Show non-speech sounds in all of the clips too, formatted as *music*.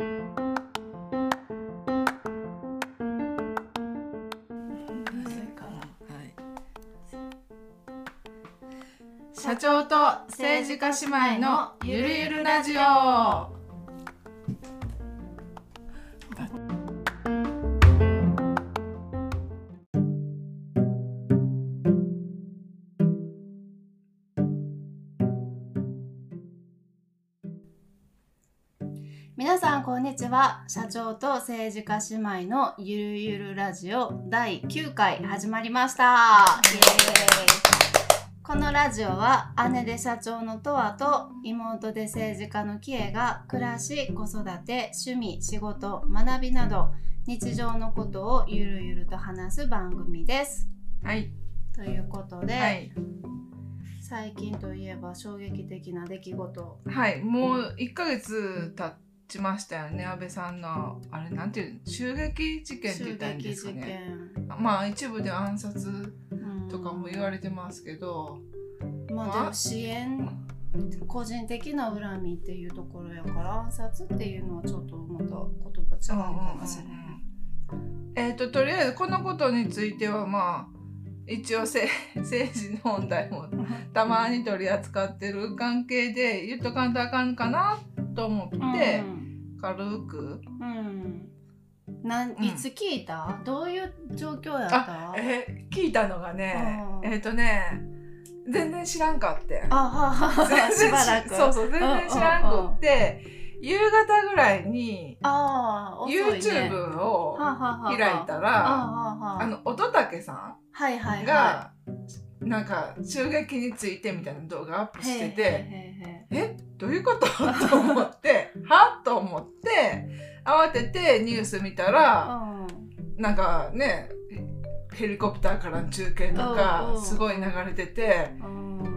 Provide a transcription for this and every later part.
社長と政治家姉妹のゆるゆるラジオ。んこんにちは。社長と政治家姉妹のゆるゆるラジオ第9回始まりました。このラジオは姉で社長のとわと妹で政治家のキエが暮らし子育て趣味仕事学びなど日常のことをゆるゆると話す番組です。はい。ということで、はい。最近といえば衝撃的な出来事。はい。もう1ヶ月経ちましたよね安倍さんのあれなんていうの襲撃事件って言ったんですかね。件。まあ一部では暗殺うんとかも言われてますけど、まあまあでも支援個人的な恨みっていうところやから暗殺っていうのはちょっとまた言葉違うかもしれない。えっ、ととりあえずこのことについてはまあ一応せ *laughs* 政治問題もたまに取り扱ってる関係で言っとかんとあかんかなと思って、軽く？うん、なんうん。いつ聞いた、どういう状況やった？え聞いたのがねうん。えっ、とね全然知らんかって。あはは全然しばらく。そうそう全然知らんくって、夕方ぐらいにああ遅いね。YouTube を開いたあらはは。あの乙武さはいはいんはがなんか襲撃についてみたいな動画アップいしててえ？どういうこと？と思って *laughs* は？っと思って慌ててニュース見たらなんかねヘリコプターからの中継とうんうん。かすごい流れててうん。うん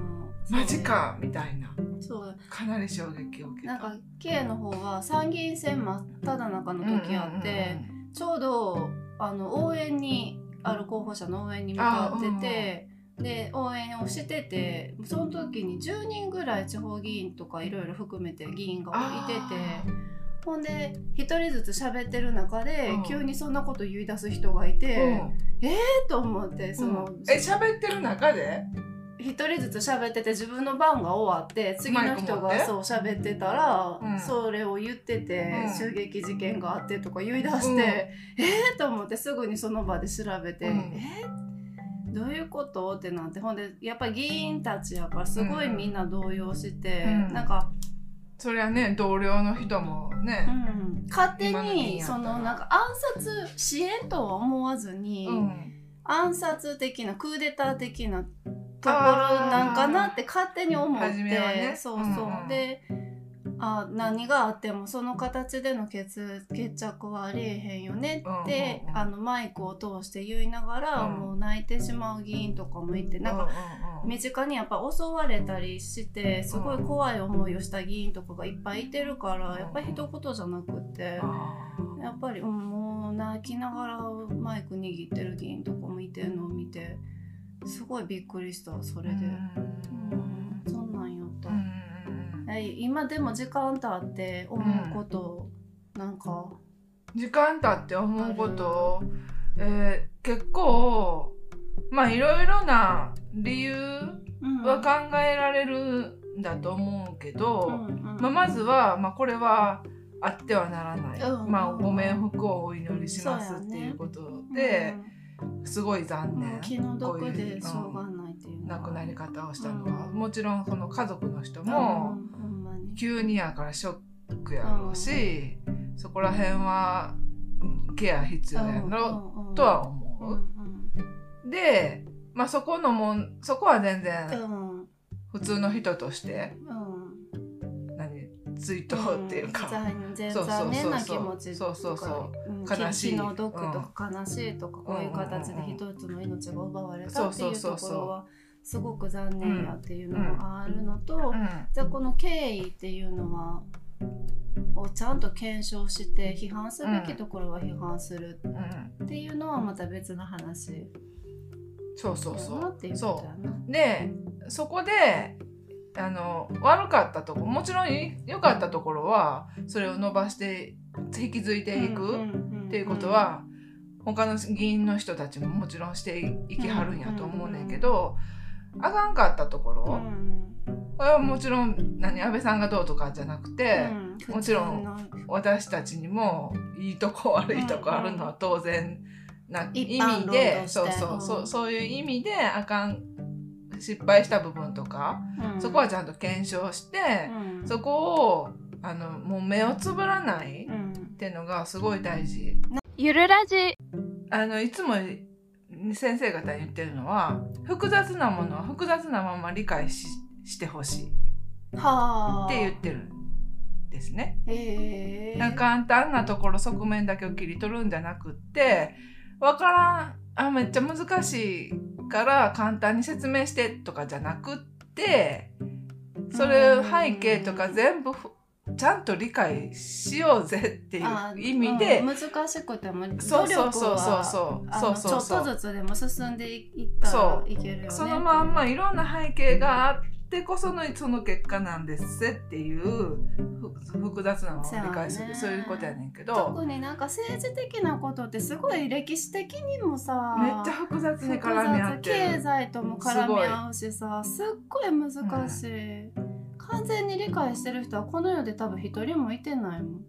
マジかみたいな。そうかなり衝撃を受けた。なんか K の方は参議院選真っ只中の時あって、ちょうどあの応援にある候補者の応援に向かってて、で応援をしててその時に10人ぐらい地方議員とかいろいろ含めて議員がいててほんで1人ずつ喋ってる中で、うん。急にそんなこと言い出す人がいて、うん。えっと思ってその、え喋ってる中で？一人ずつ喋ってて自分の番が終わって次の人がそう喋ってたら、うん。それを言ってて、うん。襲撃事件があってとか言い出して、うん。えーと思ってすぐにその場で調べて、うん。えーどういうこと？ってなってほんでやっぱり議員たちやからすごいみんな動揺して、うん。なんか、そりゃね同僚の人もね、うん。勝手にそのなんか暗殺支援とは思わずに。うん。暗殺的なクーデター的なところなんかなって勝手に思って、ね。そうそう、であ何があってもその形での決決着はありえへんよねって、あのマイクを通して言いながら、うん。もう泣いてしまう議員とかもいてなんか、身近にやっぱ襲われたりしてすごい怖い思いをした議員とかがいっぱいいてるからやっぱり一言じゃなくって。やっぱり、うん、もう泣きながらマイク握ってる議員とかもいてるのを見てすごいびっくりしたそれで、うん今でも時間経って思うこと、なんか？時間経って思うこと、えー結構まあいろいろな理由うん。は考えられるんだと思うけど、うんうん。まあ、まずは、まあ、これはあってはならない、うんまあ、ご冥福をお祈りしますっていうことで、すごい残うん念、気の毒でしょうがないっていう亡くなり方をしたのは、うんもちろんその家族の人うんもほん急にやからショックやろうし、そこら辺はケア必要やろとはう。思んう。で、まあ、そこのもんそこは全然普通の人としてうん。何追悼っていうか、うん全そうそうそうそうそうそううん悲しい気の毒とか悲しいとか、こういう形で一つの命が奪われたっていうそうそうとそうそうころはすごく残念やっていうのがあるのと、うん。じゃあこの経緯っていうのはをちゃんと検証して批判すべきところは批判するうんっていうのはまた別の話。そうそうそう。そ。うでそこであの悪かったとこもちろん良かったところはそれを伸ばして引き継いでいくっていうことは、他の議員の人たちももちろんしていきはるんやと思うねんけど、あかんかったところ、これはもちろん何安倍さんがどうとかじゃなくて、もちろん私たちにもいいとこ悪いとこあるのは当然な意味で、そうそうそうそういう意味であかん失敗した部分とか、そこはちゃんと検証して、そこをあのもう目をつぶらないっていうのがすごい大事。ゆるラジ。あのいつも先生方に言ってるのは複雑なものは複雑なまま理解ししてほしい。って言ってるんですね。へ簡単なところ側面だけを切り取るんじゃなくって分からん。あめっちゃ難しいから簡単に説明してとかじゃなくってそれ背景とか全部ちゃんと理解しようぜっていう意味で、うん、難しくても努力はそうそうそうそうちょっとずつでも進んでいったらいけるよねそのまんまいろんな背景があってこそのその結果なんですっていう複雑なのを理解する。そう,、いうことやねんけど。特になんか政治的なことってすごい歴史的にもさめっちゃ複雑に絡み合って経済とも絡み合うしさすっごい難しい。うん完全に理解してる人はこの世で多分一人もいてないも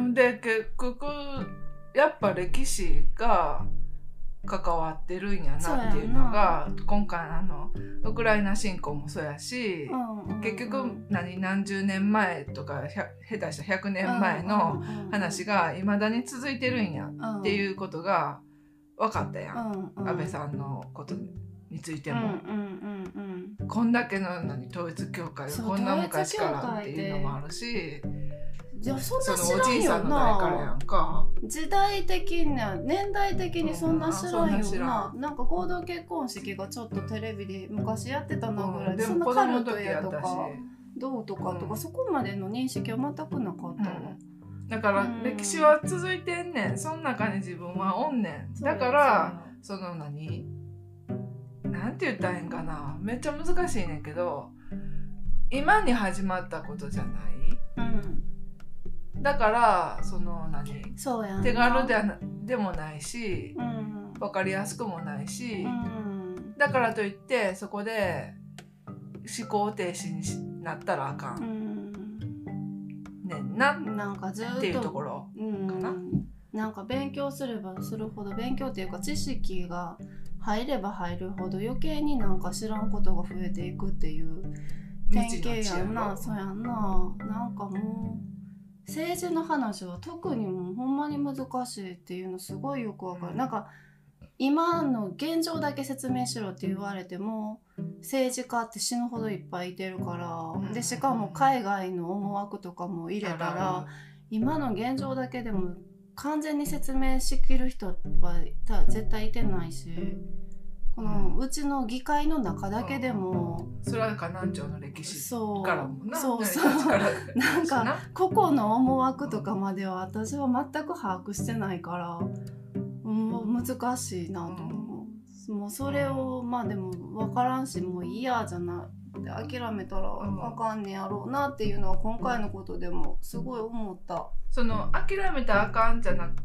ん。で結局やっぱ歴史が関わってるんやなっていうのが今回あのウクライナ侵攻もそうやし、うんうん、結局何何十年前とか下手した100年前の話がいまだに続いてるんやっていうことが分かったやん、うんうん、安倍さんのことについても。うんうんうんこんだけの何統一教会こんな昔からっていうのもあるし。いやそんな知らんよな時代的な年代的にそんな知らんよな、うん、なんか合同結婚式がちょっとテレビで昔やってたなぐらい、うん、そんなカルトやとかどうとかとか、うん、そこまでの認識は全くなかったわ、だから歴史は続いてんねん。その中に自分はおんねん。だからその何？なんて言ったらいいんかな。めっちゃ難しいねんけど今に始まったことじゃない、うん、だからその何？手軽ででもないし、うん、分かりやすくもないし、うん、だからといってそこで思考停止になったらあかん、うん、ねんな？なんかずっとっていうところ？かな？なんか勉強すればするほど勉強っていうか知識が入れば入るほど余計になんか知らんことが増えていくっていう典型やんな。そうやんな。なんかもう政治の話は特にもうほんまに難しいっていうのすごいよくわかる、うん、なんか今の現状だけ説明しろって言われても政治家って死ぬほどいっぱいいてるから、でしかも海外の思惑とかも入れたら、今の現状だけでも完全に説明しきる人は絶対いてないしこのうちの議会の中だけでも、それは河南町の歴史からもなそうそう。なんか個々の思惑とかまでは私は全く把握してないからもう難しいなと思う、もうそれをまあでも分からんしもういいやじゃなって諦めたらあかんねやろうなっていうのは今回のことでもすごい思った。その諦めたらあかんじゃなく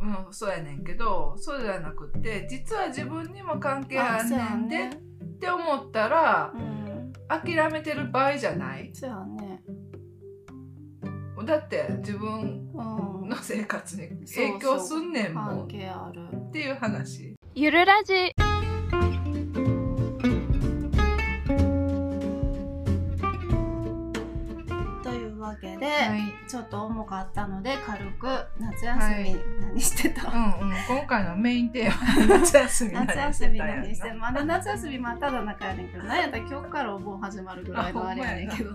うん、そうやねんけどそうじゃなくて実は自分にも関係あんねんで、ね、って思ったら、うん、諦めてる場合じゃない。そうやね。だって自分の生活に影響すんねんもん、うん、関係ある。っていう話。ゆるラジけで、はい、ちょっと重かったので軽く夏休み何してた、はいうんうん、今回のメインテーマ夏休み夏休み何してまだ夏休み真っ只中やねんけど何やったら今日からお盆始まるぐらいのあれやねんけど。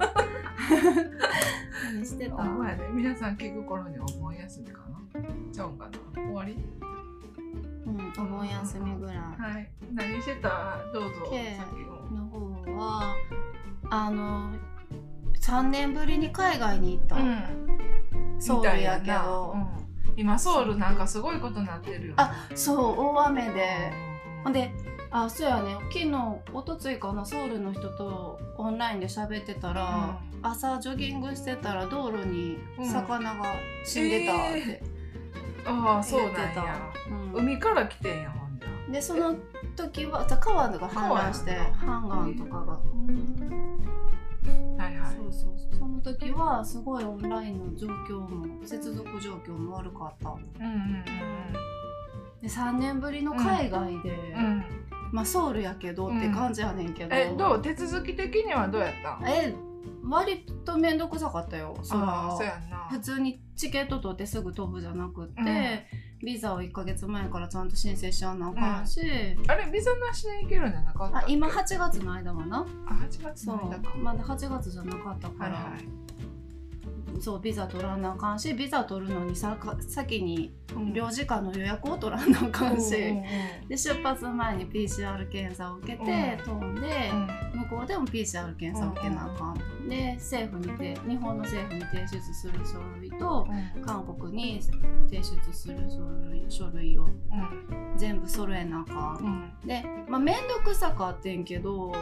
何してた、ね、皆さん聞く頃にお盆休みかな。ちゃうんかな。終わり？うん、お盆休みぐらい。はい。何してた？どうぞ。の方は、あの、3年ぶりに海外に行った、うん、ソウルやけど、うん、今ソウルなんかすごいことになってるよ、ね、あそう大雨で。ほんであそうやね。昨日おとついかなソウルの人とオンラインで喋ってたら、朝ジョギングしてたら道路に魚が死んでたってああそう言ってた、なんやうん。海から来てんやほんでその時はさ川が氾濫してハンガンとかが、はいはい。そうそうその時はすごいオンラインの状況も接続状況も悪かった。うんうんで3年ぶりの海外で、うん。うんまあソウルやけどって感じやねんけど、えどう？手続き的にはどうやったん？え割と面倒くさかったよ。そああらそうやんな。普通にチケット取ってすぐ飛ぶじゃなくって、ビザを1ヶ月前からちゃんと申請しやなあかん。し、あれビザなしで行けるんじゃなかったっけ？あ今8月の間はな？あ8月の間か。まだ8月じゃなかったから、はいはいそうビザ取らなあかんしビザ取るのにさか先にうん。領事館の予約を取らなあかんし、うんうんで出発前に PCR 検査を受けて、飛んで、うん。向こうでも PCR 検査を受けなあかん、で政府にて日本の政府に提出する書類とうん。韓国に提出する書類書類をうん。全部揃えなあかん、うん。でまあ面倒くさかってんけど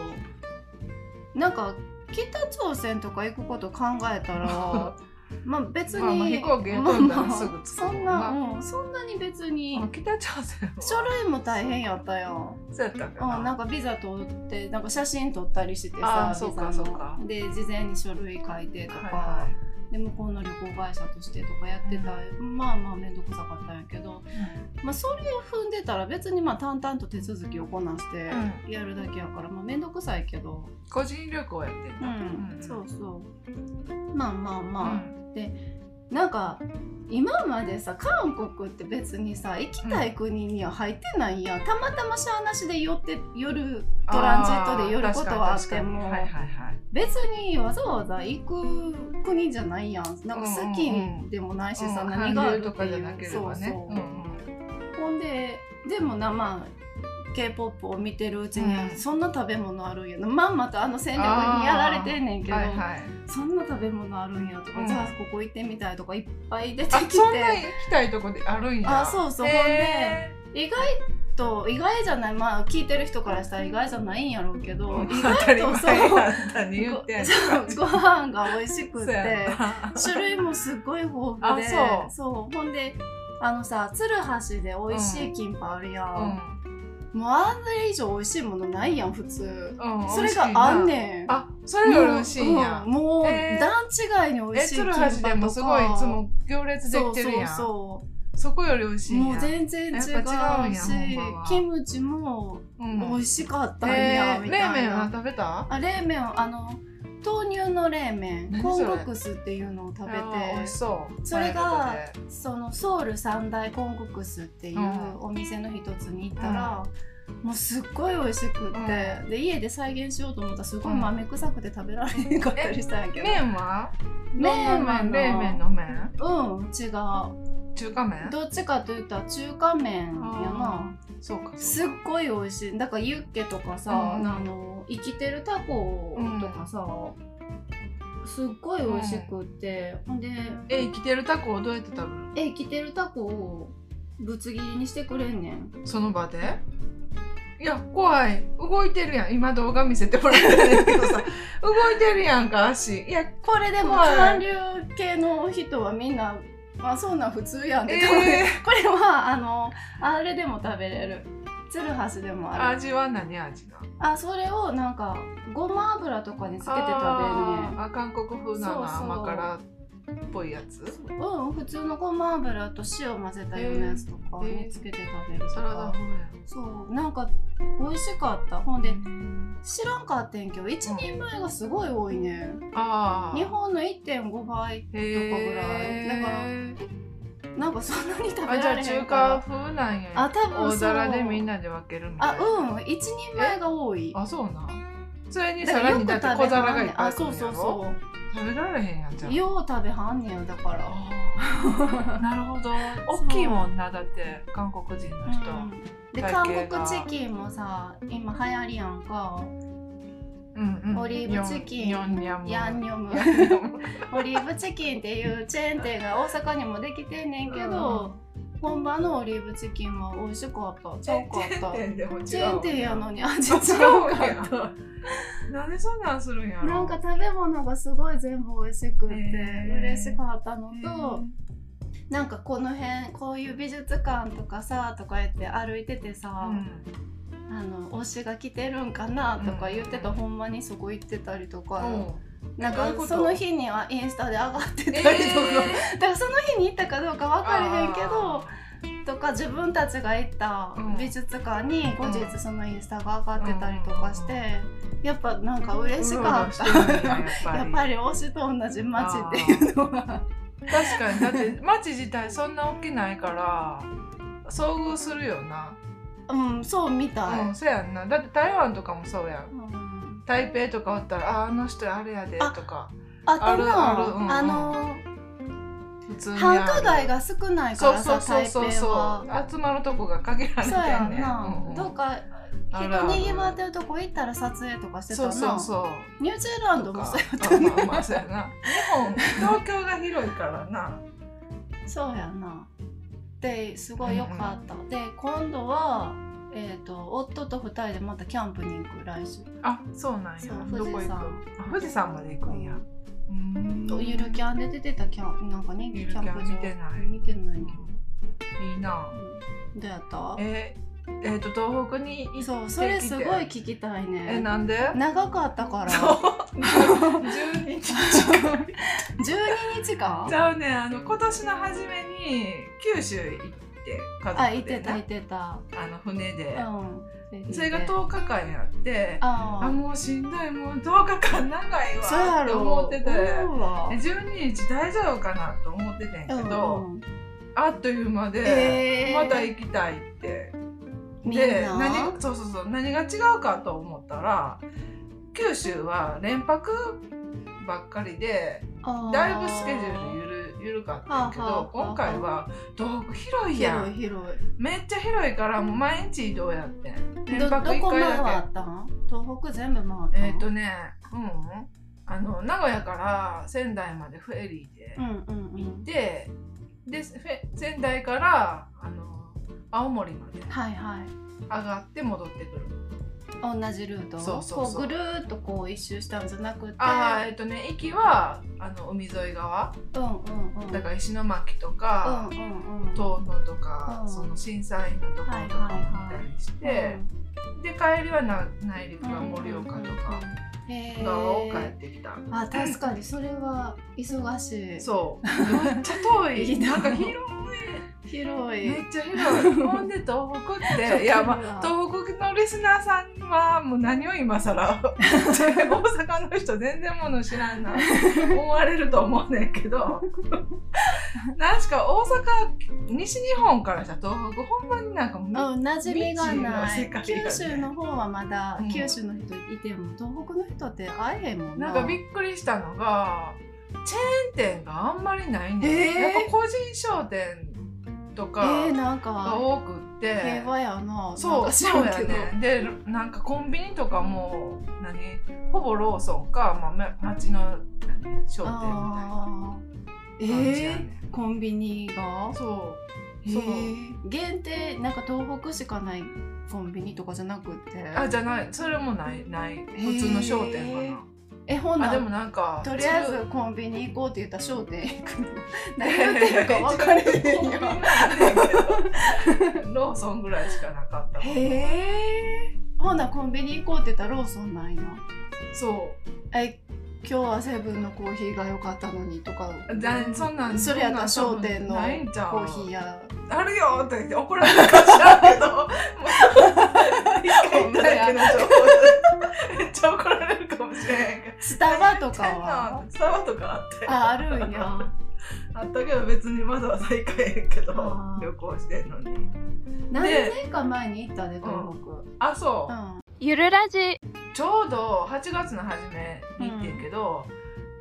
なんか北朝鮮とか行くこと考えたら *laughs* まあ別に、まあまあ飛行機で飛んだらまあまあすぐ着くそんな、うん、そんなに別にあ北朝鮮は。書類も大変やったよ。そうやったんかな。うん、なんかビザ取ってなんか写真撮ったりしてさそうかそうか。で事前に書類書いてとか、はいはで向こうの旅行会社としてとかやってた、まあまあ面倒くさかったんやけど、いまあ、それを踏んでたら別にまあ淡々と手続きをこなしてうやるだけやから、まあ、面倒くさいけど、個人旅行やってんうだん。そうそう。まあまあまあ、うん。でなんか今までさ韓国って別にさ行きたい国には入ってないやん、たまたましゃあなしで寄って寄るトランジットで寄ることはあっても。はいはいはい別にわざわざ行く国じゃないやん。なんか好きでもないしさ、うん何があるとかじゃいうなけれそうそう、ばねほんででもなまあ k p o p を見てるうちに、うん。そんな食べ物あるんやな。まんまとあの戦略にやられてんねんけど、はいはい。そんな食べ物あるんやとか、うん。じゃあここ行ってみたいとかいっぱい出てあきて。そんな行きたいとこであるんや。あそうそう。へ意外と意外じゃない。まあ聞いてる人からしたら意外じゃないんやろうけど、ー意外前。とそうやったに言って。んのそうご飯が美味しくて種類もすっごい豊富であそう。そう。ほんであのさ鶴橋で美味しいキンパあるやん、うもうあれ以上美味しいものないやん普通、んうんそれがあんねん。あそれより美味しいんや。もう,、もうえー。段違いに美え味しいキン鶴パとか橋でもすごいいつも行列できてるやん。そうそそこより美味しいもう全然違うしキムチもうん。美味しかったんえや、ーみたいな、冷麺は食べた？あ冷麺はあの豆乳の冷麺コンゴクスっていうのを食べてそう。それがそのソウル三大コンゴクスっていううん。お店の一つに行ったら、もうすっごい美味しくって、で家で再現しようと思ったらすごい豆臭くて食べられへんかったりしたんやけでど、麺は？麺は冷麺の麺？うん違う中華麺？どっちかといったら中華麺やな。そうかすっごい美味しい。だからユッケとかさ、うん。あの生きてるタコとかさ、すっごい美味しくって、ほんでえ生きてるタコをどうやって食べるえ生きてるタコをぶつ切りにしてくれんねん。その場で？いや怖い。動いてるやん。今動画見せてもらってるけどさ。*laughs* 動いてるやんか足。いやこれでもはい。韓流系の人はみんなあそんなん普通やんって、えー。*laughs* これはあのあれでも食べれる。鶴橋でもある。味は何味があそれをなんかごま油とかにつけて食べんねん。あ韓国風な甘辛っぽいやつ？うん普通のごま油と塩混ぜたようなやつとかにつけて食べるとか、そうなんか美味しかった。ほんで知らんかってんけど1人前がすごい多いね。んああ日本の1.5倍へとかぐらい。だからなんかそんなに食べられへあじゃあ中んから華風なんや。あ多分そう。大皿でみんなで分けるみたあいなうん。1人前が多い。あそうなん。それにさらにだって小皿がいっぱいあそうそうそ食べられへんやんじゃうんよう食べはんねんだから。*laughs* なるほど。大きいもんなだって韓国人の人、うん。で体韓国チキンもさ今流行りやんか。うんうん。オリーブチキン。ヤンニョム。ヤンニョム。*laughs* オリーブチキンっていうチェーン店が大阪にもできてんねんけど、本場のオリーブチキンは美味しかった。ちゃうかチェーンった。店でも違うチェーン店やのに味違 *laughs* 違うかうやったなんでそんなんするんやろ？なんか食べ物がすごい全部美味しくって嬉しかったのへと、なんかこの辺こういう美術館とかさとか言って歩いててさ、あの推しが来てるんかなとか言ってた、うん。ほんまにそこ行ってたりとか、うんなんかその日にはインスタで上がってたりとえか、ー。*laughs* だからその日に行ったかどうか分かれへんけどとか自分たちが行ったうん。美術館に後日うんそのインスタが上がってたりとかして、やっぱなんか嬉しかった。やっぱり推しと同じ街っていうのは。確かに。だって街自体そんな大きないから遭遇するよな。うん、そうみたい。うんそうやんな。だって台湾とかもそうやん。うん台北とかおったらああの人あれやであとかあとあるあるうんうあの、普通にある繁華街が少ないからさ、そうそう台北そうそは。う集まるとこが限られてそうやんんねなうんうん。どっか人にぎわってるとこ行ったら撮影とかしてたそうな。そうそうニュージーランドもそうやったあね。まあまあそうやな日本東京が広いからなそうやな。ですごい良かった。で今度はえっ、と夫と二人でまたキャンプに行く来週。あそうなんや。富士山あ富士山まで行くんや。うーん。ゆるキャンで出てたキャンなんか人気キャンプ場。見てない。見てないけど。いいな。うん。どうやった？えー、えーと東北にそうそれすごい聞きたいえね。なんで？長かったから。そう。12日。近い12日間？ちゃうねあの今年の初めに九州行って家族で、ね、あ、いてたいてた。あの船で、うん。それが10日間やってあ。もうしんどいもう10日間長いわって思ってて。うわで12日大丈夫かなと思っててんけど、うん。うんあっという間で、えー。また行きたいって。みんでな何がそうそうそう何が違うかと思ったら九州は連泊ばっかりでだいぶスケジュールゆるゆるかったけど、はあはあはあ。今回は東北広いやん。広い広めっちゃ広いからもう毎日移動やってん。い。どど連泊1こ回ったん？東北全部回ったん？けえっ、とねうん。あの名古屋から仙台までフェリーでうんうんう行っん。て、で仙台からあの青森まではいはい。上がって戻ってくる同じルートそうそうそう。こうぐるーっとこう一周したんじゃなくて。ああえっとね行きはあの海沿い側。うんうんうん。だから石巻とか、うんうんうん。遠野とか、うん。その震災のところとか見たりして、で帰りはな内陸が盛岡とか。へ側を帰ーってきた、あ確かに。それは忙しい。そう。めっちゃ遠い。*laughs* ななんか広い。広いめっちゃ広い。ほんで東北って。いやまあ東北のリスナーさんはもう何を今更。*laughs* 大阪の人全然もの知らんな。思われると思うねんけど。なんしか大阪西日本からしたら東北ほんまになんかもううん、馴染みがない、九州の方はまだ、うん。九州の人いても東北の人って会えへんもんななんかびっくりしたのがチェーン店があんまりないんだよ、えーやっぱ個人商店とか、が多くって、平和やなそうそうやねでなんかコンビニとかも何ほぼローソンか、まあ、町の商店みたいな感じやえー、コンビニがそうそうー、限定なんか東北しかないコンビニとかじゃなくて。あじゃない。それもない。ない。普通の商店かな、えほんでもなんかとりあえずコンビニ行こうって言ったら商店行くの。何やってるか分かれへんよローソンぐらいしかなかった。へえほんならコンビニ行こうって言ったらローソンなんや。そう。え今日はセブンのコーヒーが良かったのにとか。だそんなんそれやったら商店のコーヒーやあるよって言って怒られるかしらんけどもう一回言っただけの情報でめっちゃ怒られるかもしれへんけど。スタバとかは？スタバとかあってああるんや。あったけど別にわざわざ行かへんけど旅行してんのに。何年か前に行ったで東あそう、北うん。ゆるラジ。ちょうど8月の初めに行ってんけど、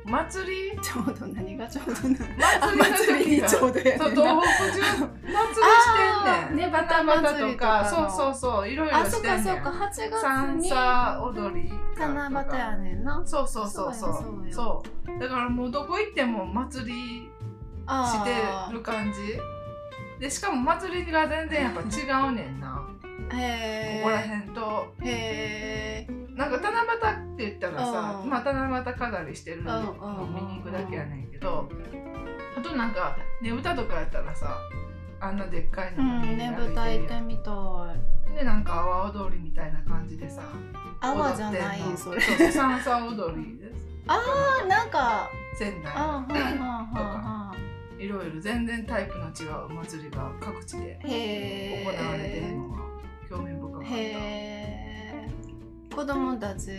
祭り？ちょうど何がちょうどな祭りの時がうどやそう東北中祭りしてんねん。ねぶた祭りとか。そうそうそう。いろいろあそっしてんねん。かそっか。8月三に叉踊り七夕やねんな。そうそうそうそう。そう。だからもうどこ行っても祭りしてる感じ。でしかも祭りが全然やっぱ違うねんなここら辺と。えへえなんか七夕って言ったらさうん。まあ七夕飾りしてるのうんうん見に行くだけやねんけどあとなんかねぶたとかやったらさあんなでっかいのうんねぶた行ってみたい。でなんか阿波踊りみたいな感じでさ阿波じゃないそれ。そうそう三叉踊りです。あーなんか仙台。あはんはんはんはん。いろいろ全然タイプの違うお祭りが各地でへ行われてるえのが興味深かった。へえ子供たち。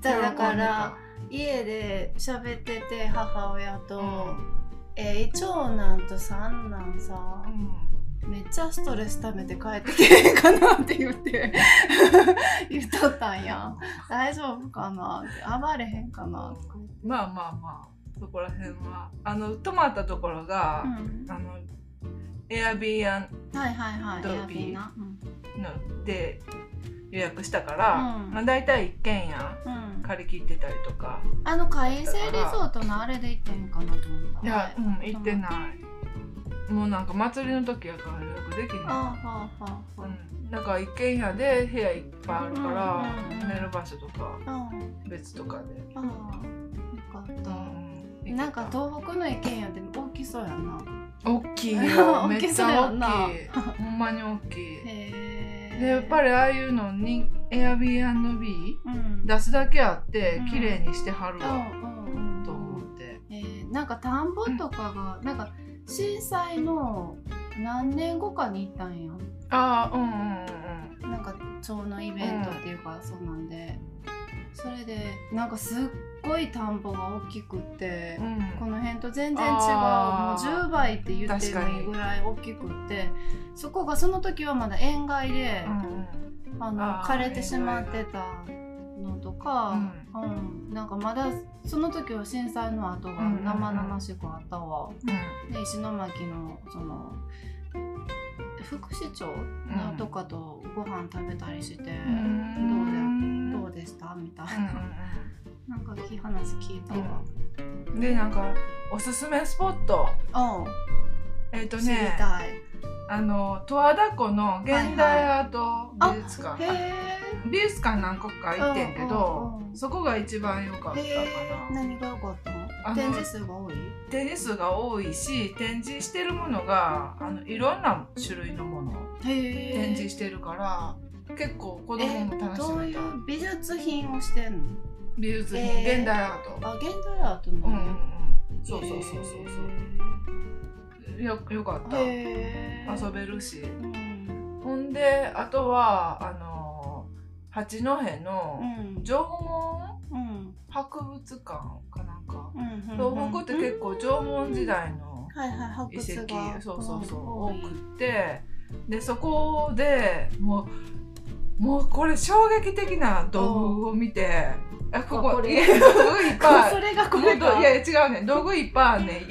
だから家で喋ってて母親と、えー長男と三男さうん。めっちゃストレス溜めて帰ってけへんかなって言って *laughs* 言っとったんや。大丈夫かな？って暴れへんかな？まあまあまあそこら辺は。あの泊まったところが、うん。あのエアビーアンはいはいはいドビー。エアビーので予約したから、うん。まあ、大体一軒家うん。借り切ってたりとか。あの海星リゾートのあれで行ってんかなと思った。いや、うん、行ってない、もうなんか祭りの時やから予約できない、ああはあはうん、なんか一軒家で部屋いっぱいあるから、うんうんうん寝る場所とかあ別とかで、あよかった、うん、なんか東北の一軒家で大きそうやな大きいよ。*laughs* 大めきっちゃ大きい。ほんまに大きい。へえでやっぱりああいうのに Airbnb うん。出すだけあってうん。綺麗にしてはるわ、うんうんうん。と思って。えー。なんか田んぼとかが、なんか震災の何年後かに行ったんや。ああうんうんうんか町のイベントっていうか、そうなんでそれでなんかすっごい田んぼが大きくって、うん。この辺と全然違うもうあー10倍って言ってもいいぐらい大きくってそこがその時はまだ塩害で、あの枯れてしまってたのとか、うん。なんかまだその時は震災の後が生々しくあったわ。で石巻のその副市長のとかとご飯食べたりして、うん。どうでどうでした？みたいうんな、なんかき話聞いたわ。でなんかおすすめスポット。うん、えっ、と知りねたい。あの十和田湖の現代アート美術館、へえ。美術館何個か行ってんけど、うんうんうんそこが一番良かったか。な何が良かったの？展示数が多い？展示数が多いし展示してるものがあのいろんな種類のもの。展示してるから結構子供えも楽しどういめたう美術品をしてんの？美術品、えー現代アートあ現代アートの？うんうんうんそうそうそうそうそうよよかった、遊べるしうん。ほんであとはあの八戸のうん。縄文うん。博物館かなんかうん。東北って結構縄文時代の遺跡そうそうそう多くってでそこでもうもうこれ衝撃的な道具を見てあここいや道具いっぱいそれがこれかいや違うね。道具いっぱいあんね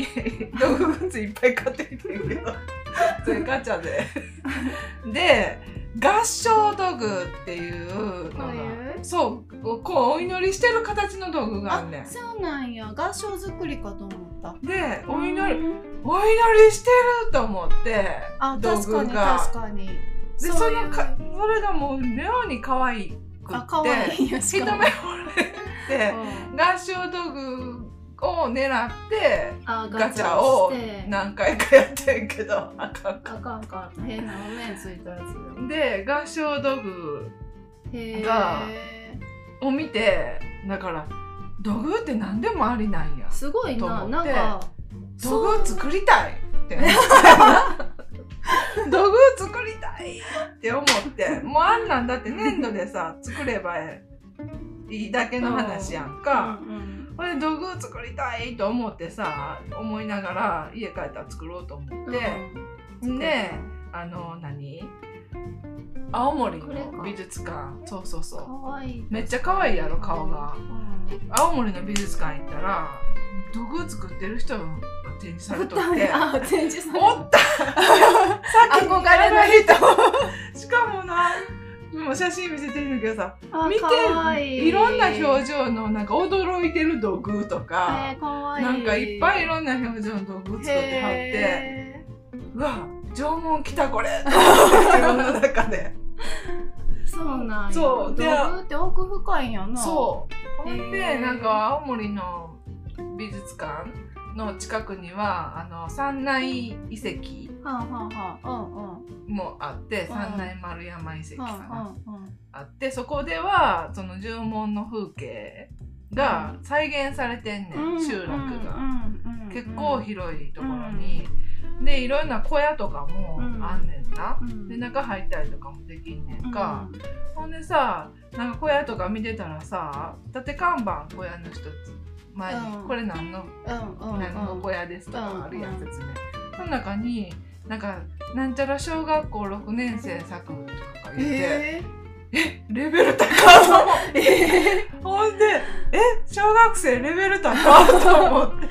道具グッズいっぱい買ってきてるけど *laughs* それガチャで。で合唱道具っていうのがそうこうお祈りしてる形の道具があんねん。そうなんや。合唱作りかと思った。でお祈りうん。お祈りしてると思ってあ道確かに確かにでそのかそれがもう妙に可愛くって。*laughs* 一目惚れてうん。合唱道具を狙ってあガチャを何回かやってんけどあかんあかんか変なお面ついたやつで合唱道具へがえを見てだから道具って何でもありなんや。すごいな。なんか道具作りたいって *laughs* *laughs* 作りたいって思って。もうあんなんだって粘土でさ作ればいいだけの話やんか。これ道具作りたいと思ってさ思いながら家帰ったら作ろうと思って、うんであの何？青森の美術館。そうそうそう。めっちゃ可愛いやろ顔が。うん。青森の美術館行ったら土偶作ってる人が展示されとっ二て。人あ展示されおった。先に憧れの人しかもなもう写真見せてるけどさあ見ていろんな表情のなんか驚いてる土偶とかえ、ー、かわいい。なんかいっぱいいろんな表情の土偶作ってはって。へうわ縄文来たこれ自分の中で。ーそうなんや。そうで道具って奥深いんやな。そう。ほんへでー。なんか青森の美術館の近くにはあの三内遺跡もあって、うん三内丸山遺跡かな、うんあってそこではその縄文の風景が再現されてんねん、集落が、結構広いところに、でいろんな小屋とかもあんねんな、うん。で中入ったりとかもできんねんか、ほんでさなんか小屋とか見てたらさ縦看板小屋の一つ前に、うん。これ何の？何の小屋ですとかあるやんうん説明、その中になんかなんちゃら小学校6年生作とか言って、え。レベル高いと思って、*laughs* ほんでえ小学生レベル高いと思って。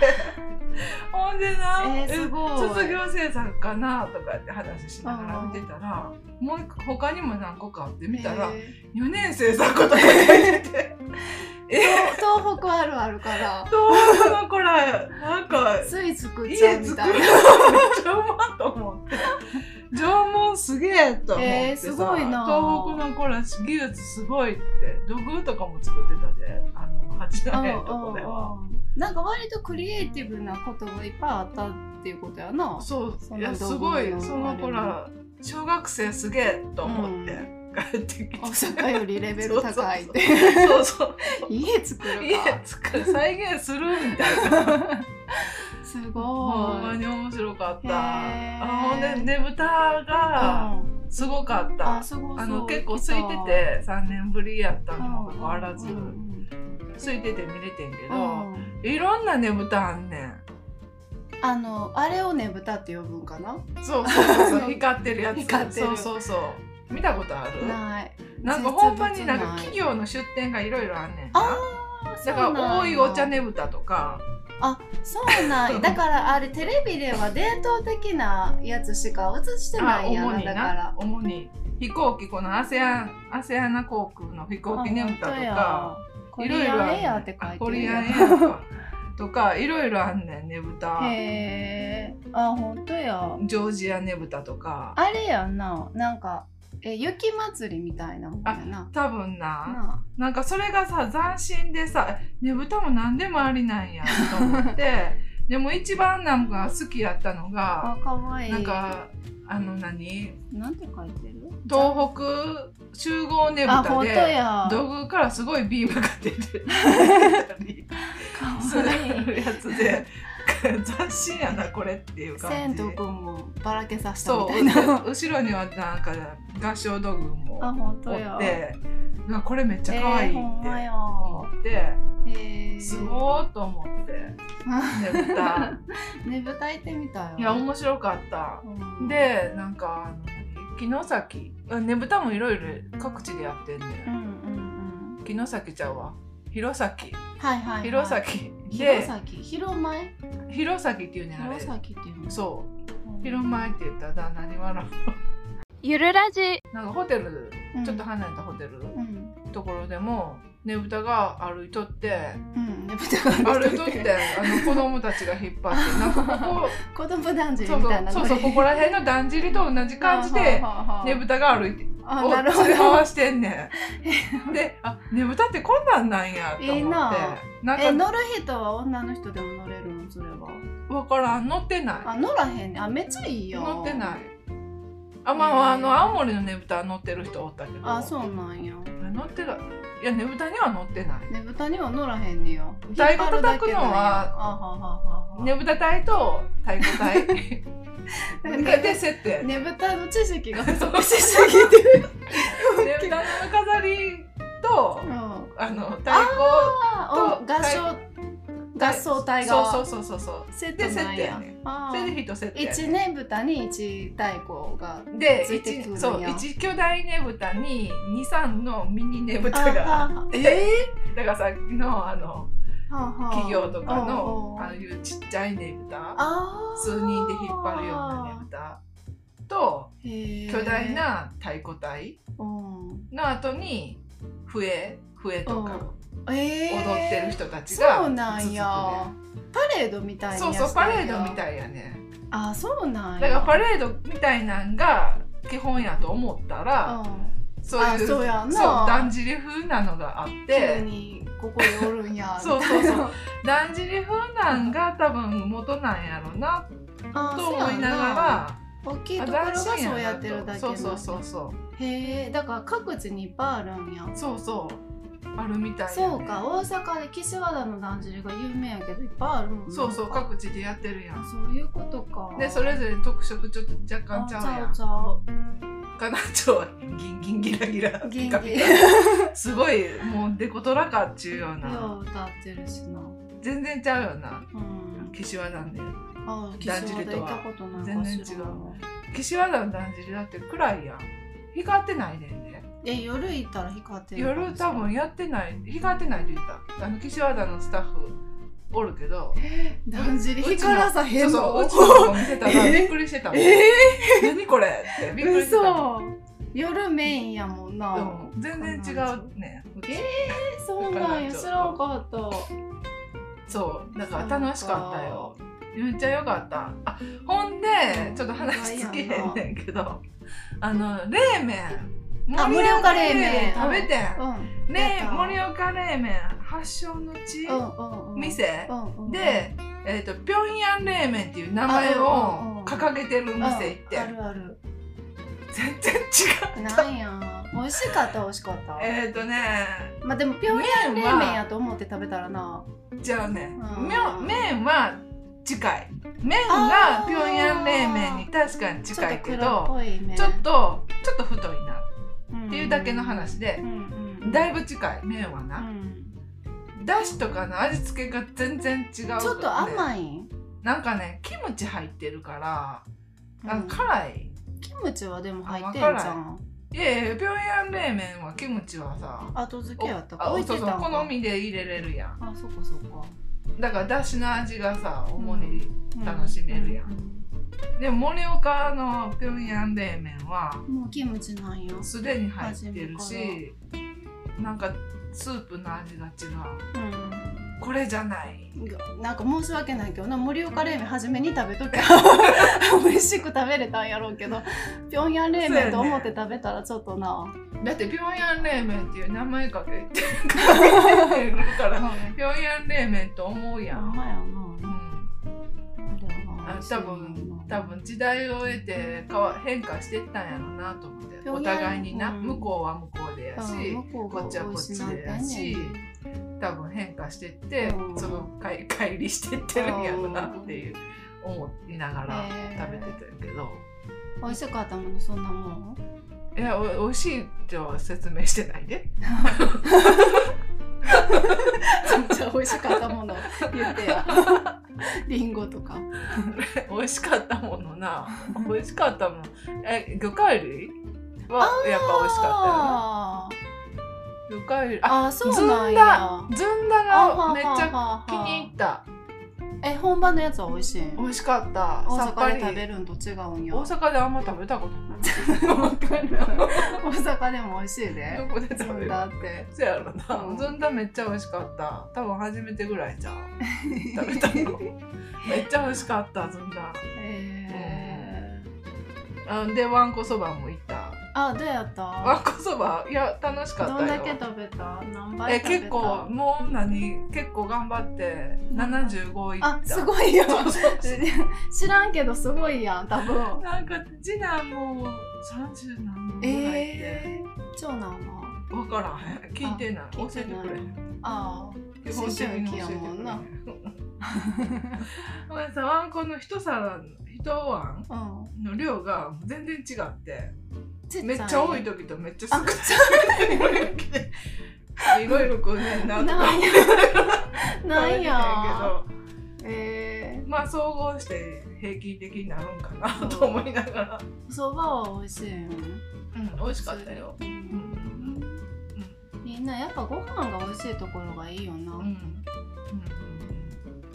ほんでな、えー卒業制作かなとかって話しながら見てたらもう一個他にも何個かあって見たら、え4年生作とか書いてて。えー東北あるあるから。東北の子らなんかつい作っちゃうみたいな。るのめっちゃうまと思って。縄文すげえと思ってさ、えーすごいな。東北の子ら技術すごいって土偶とかも作ってたであの八戸のとこでは。うんうんうん。なんか割とクリエイティブなことがいっぱいあったっていうことやな。そういやすごいその子ら小学生すげえと思って帰ってきて、大阪よりレベル高いって。そうそう。家作る家か作る。再現するみたいなすごい。ほんまに面白かった。あほんでねぶたがうん。すごかった。う。あの結構空いてて3年ぶりやったにもかかわらず。うん。うん空いてて見れてんけうどん。いろんなねぶたあんねん。あのあれをねぶたって呼ぶんかな？そうそうそうそう。光ってるやつ。光ってる。そうそうそう見たことある？ない。なんかほんまになんか企業の出店がいろいろあんねんな。あーだから多いお茶ねぶたとか。あそうなんや。*laughs* だからあれテレビでは伝統的なやつしか映してあないん。やな主にな。だから。主に。飛行機このアセアンアセアナ航空の飛行機ねぶたとか。コリアンエアって書いてるコリアンエアとか。とかいろいろあんねんねぶた。へえあ本当や。ジョージアねぶたとか。あれやんな。なんかえ雪祭りみたいなもんやな。多分な。ななんかそれがさ斬新でさねぶたも何でもありなんやと思って。*laughs* でも一番なんか好きやったのがあかわい。いなんかあの何？なんて書いてる？東北集合ねぶたでや。道具からすごいビームが出てたりかすわいいるやつで *laughs* *laughs* 斬新やなこれっていう感じ。千とくんもばらけさせたそうみたいな。後ろにはなんか合唱道具もあ本当おやってうわこれめっちゃ可愛いって思って、へえすごーっと思って。ねぶた。*laughs* ねぶた行ってみたよ。いや面白かった。うん。でなんかあの城崎あねぶたもいろいろ各地でやってんねうんうんうん。城崎ちゃうわ。弘前。はいはい、はい、弘前弘で前広前？弘前っていうねんあれ。弘前っていうの？そう。広前って言ったら旦那に笑う。ゆるラジ。なんかホテルうん。ちょっと離れたホテルうん。ところでもねぶたが歩いとってうん。ねぶたが歩いとって。あの子供たちが引っ張って *laughs* なんかここ子供だんじりそうそみたいうなそうそうここら辺のだんじりと同じ感じでねぶたが歩いてあをなるほど。連れ回してんねん。*laughs* であねぶたってこんなんなんやと思って。いいな。なんえ乗かる人は女の人でも乗れるの？それは。分からん。乗ってない。あ乗らへんねあめっちゃいいよ。乗ってない。あまああの青森のねぶた乗ってる人おったけど。あそうなんや。乗ってたいやねぶたには乗ってない。ねぶたには乗らへんねや。太鼓叩くのは。ねぶた隊と太鼓隊 *laughs* なんで設定ねねぶたの知識が不足しすぎてるぶたの飾りとうん。あの太鼓あと合唱合奏隊がそうそうそうそうや。ねそれで人セットやね一年豚に一太鼓がでそう一巨大ねぶたに23のミニねぶたあがえだからさっきのあの企業とかのああ。いうちっちゃいねぶた。数人で引っ張るようなねぶたと巨大な太鼓隊うん。の後に笛笛とかえー。踊ってる人たちがそうなんや。パレードみたいなそうそうパレードみいたいやね。あそうなんだやからパレードみたいなんが基本やと思ったらうん。そういうあそうだんじり風なのがあっ急てにここにおるんや *laughs* そうそうそう。だんじり風なんが多分元なんやろなあと思いながら大きいあところがそうやなってるだけそうそうそうそへえだから各地にいっぱいあるんや。うそうそうあるみたいやね。そうか大阪で岸和田のだんじりが有名やけどいっぱいあるもんね。そうそう各地でやってるやん。そういうことか。でそれぞれ特色ちょっと若干ちゃうやん。あちゃうちゃうかなちょギンギンギラギラ。元気ピカピカ。すごいもうデコトラかっちゅうような。よう歌ってるしな。全然ちゃうよな。うん。岸和田で。あ岸だんじりとは。全然違う。岸和田のだんじりだって暗いやん。光ってないねんでえ夜行ったら光ってる夜多分やってない。光ってないって言った。あの岸和田のスタッフおるけど。だんじり光らさへんの？そう *laughs* ちの子見せたらえ？びっくりしてたもん、え？何これってびっくりしてたもん。嘘。夜メインやもんな、うん全然違うね。うち。えー、そうなんや。知らんかった。そうだから楽しかったよ。めっちゃ良かった。あほんでちょっと話しすぎへんねんけど。あの冷麺。あ盛岡冷麺。食べてん、うん。ね盛岡冷麺発祥の地、店、で、えー、と平壌冷麺っていう名前を掲げてる店行って、うんあるある。全然違うなんや。美味しかった美味しかった。えっ、ー、とねまあでも平壌冷麺やと思って食べたらな。じゃあねうん。麺は近い。麺が平壌冷麺に確かに近いけどちょっとちょっと太いなっっていうだけの話でだいぶ近い麺はな、うんだしとかの味付けが全然違う、ね、ちょっと甘い？ん、なんかねキムチ入ってるからあのうん。辛い、キムチはでも入ってんじゃん。い。やいや平壌冷麺はキムチはさ後付けやったあそうそう好みで入れれるやん。あそっかそっか。だからだしの味がさ主に、うん。楽しめるやん。うでも盛岡の平壌冷麺はもうキムチなんやすでに入ってるしなんかスープの味が違う。うん。これじゃない。なんか申し訳ないけどな盛岡冷麺初めに食べときゃ *laughs* 美味しく食べれたんやろうけど平壌冷麺と思って食べたらちょっとな、だって平壌冷麺っていう名前かけてかけてるから平壌冷麺と思うやん、ほんまやな。うん、あれはあ多分多分時代を得て変わ変化していったんやろうなと思ってお互いにな、うん。向こうは向こうでやし、こっちはこっちでやし多分変化してって、うん。その *laughs* 乖離してってるんやろうなっていう思いながら食べてたけど、美味しかったものそんなもんいやお美味しいとは説明してないで美味しかったもの言って。や *laughs* リンゴとか。美味しかったものな美味しかったものえ魚介類はやっぱ美味しかあったよ魚介類。ーああそうなんや。ずんだ。あがめっちゃゃ気に入ったえ本場のやつは美味しい？美味しかった。大阪で食べるんと違うんや。大阪であんま食べたことない *laughs* 大阪でも美味しいどでこで食べる？だって。そやろな、うん。ずんだめっちゃ美味しかった。多分初めてぐらいじゃん食べたの。*laughs* めっちゃ美味しかったずんだ。えあでわんこそばも行あどうやった？わんこそば？いや楽しかったよ。どんだけ食べた？何杯え食べた？結構もう何？結構頑張って75いった。あすごいよ。知らんけどすごいやん多分。なんか次男もう30何本ぐらいで、えー、長男は？分からへん。聞いてない。あ教えてくれへん。あ基本的に教えてくれへん。思春期やもんな。*laughs* ごめんなさい。わんこの一皿一碗の量が全然違って。ちめっちゃ多いと時とめっちゃ少あない。時で *laughs* いろいろ食うねんなとか。なんや。けやど。えまあ総合して平均的になるんかなと思いながら、ー、そばは美味しいんうん、美味しかったよ。ううん。ん。みんなやっぱご飯が美味しいところがいいよな、うんうん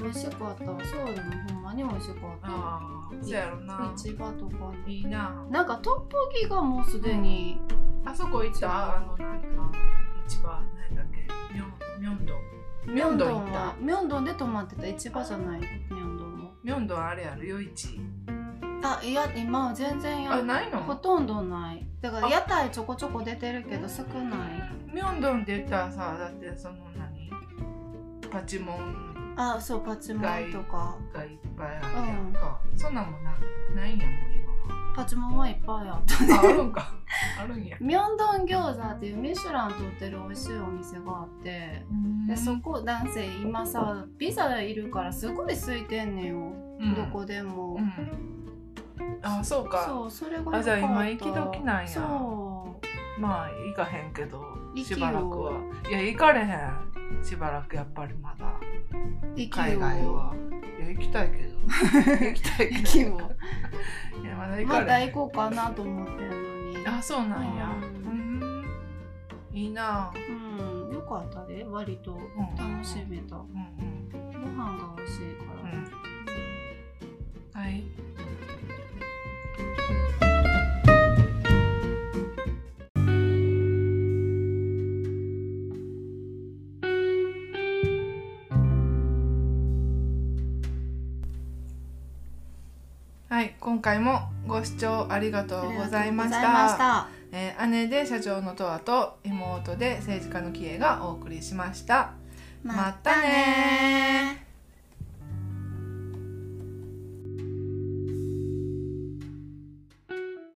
美味しかった。ソウルもほんまに美味しかった。ああそうやろな。市場とかに。いいな。なんかトッポギがもうすでに、あそこ行った？あのなんか市場何だっけ？ミョンミョンド。ンミョンドン行った？はミョンドンで泊まってた。市場じゃない。ミョンドンもミョンドンあれやろ？夜市。あいや今は全然やあないの？ほとんどない。だからあ。屋台ちょこちょこ出てるけど少ない。ミョンドンって言ったらさだってその何？パチモンあそうパチモンとか。がいっぱいあるやんか、そんなんもなないんやもんパチモンはいっぱいあった今はああるんか。あるんや。ミョンドン餃子っていうミシュラン取ってる美味しいお店があってでそこ男性今さピザいるからすごい空いてんねんよ、うん。どこでも、うん。あそうか。そうそれがあじゃあ今行き時なんや。そまあ行かへんけどしばらくは。いや行かれへんしばらくやっぱりまだ海外は。いや行きたいけど。行きたいけど。*laughs* いやまだ行かまたれへん。行こうかなと思ってんのに。あそうなんや。ううん。いいな。うん。よかったで。割とん。楽しめた、うんうん。ご飯が美味しいから、うん。はいはい、今回もご視聴ありがとうございました。えー姉で社長のとわと妹で政治家のキエがお送りしました。またねー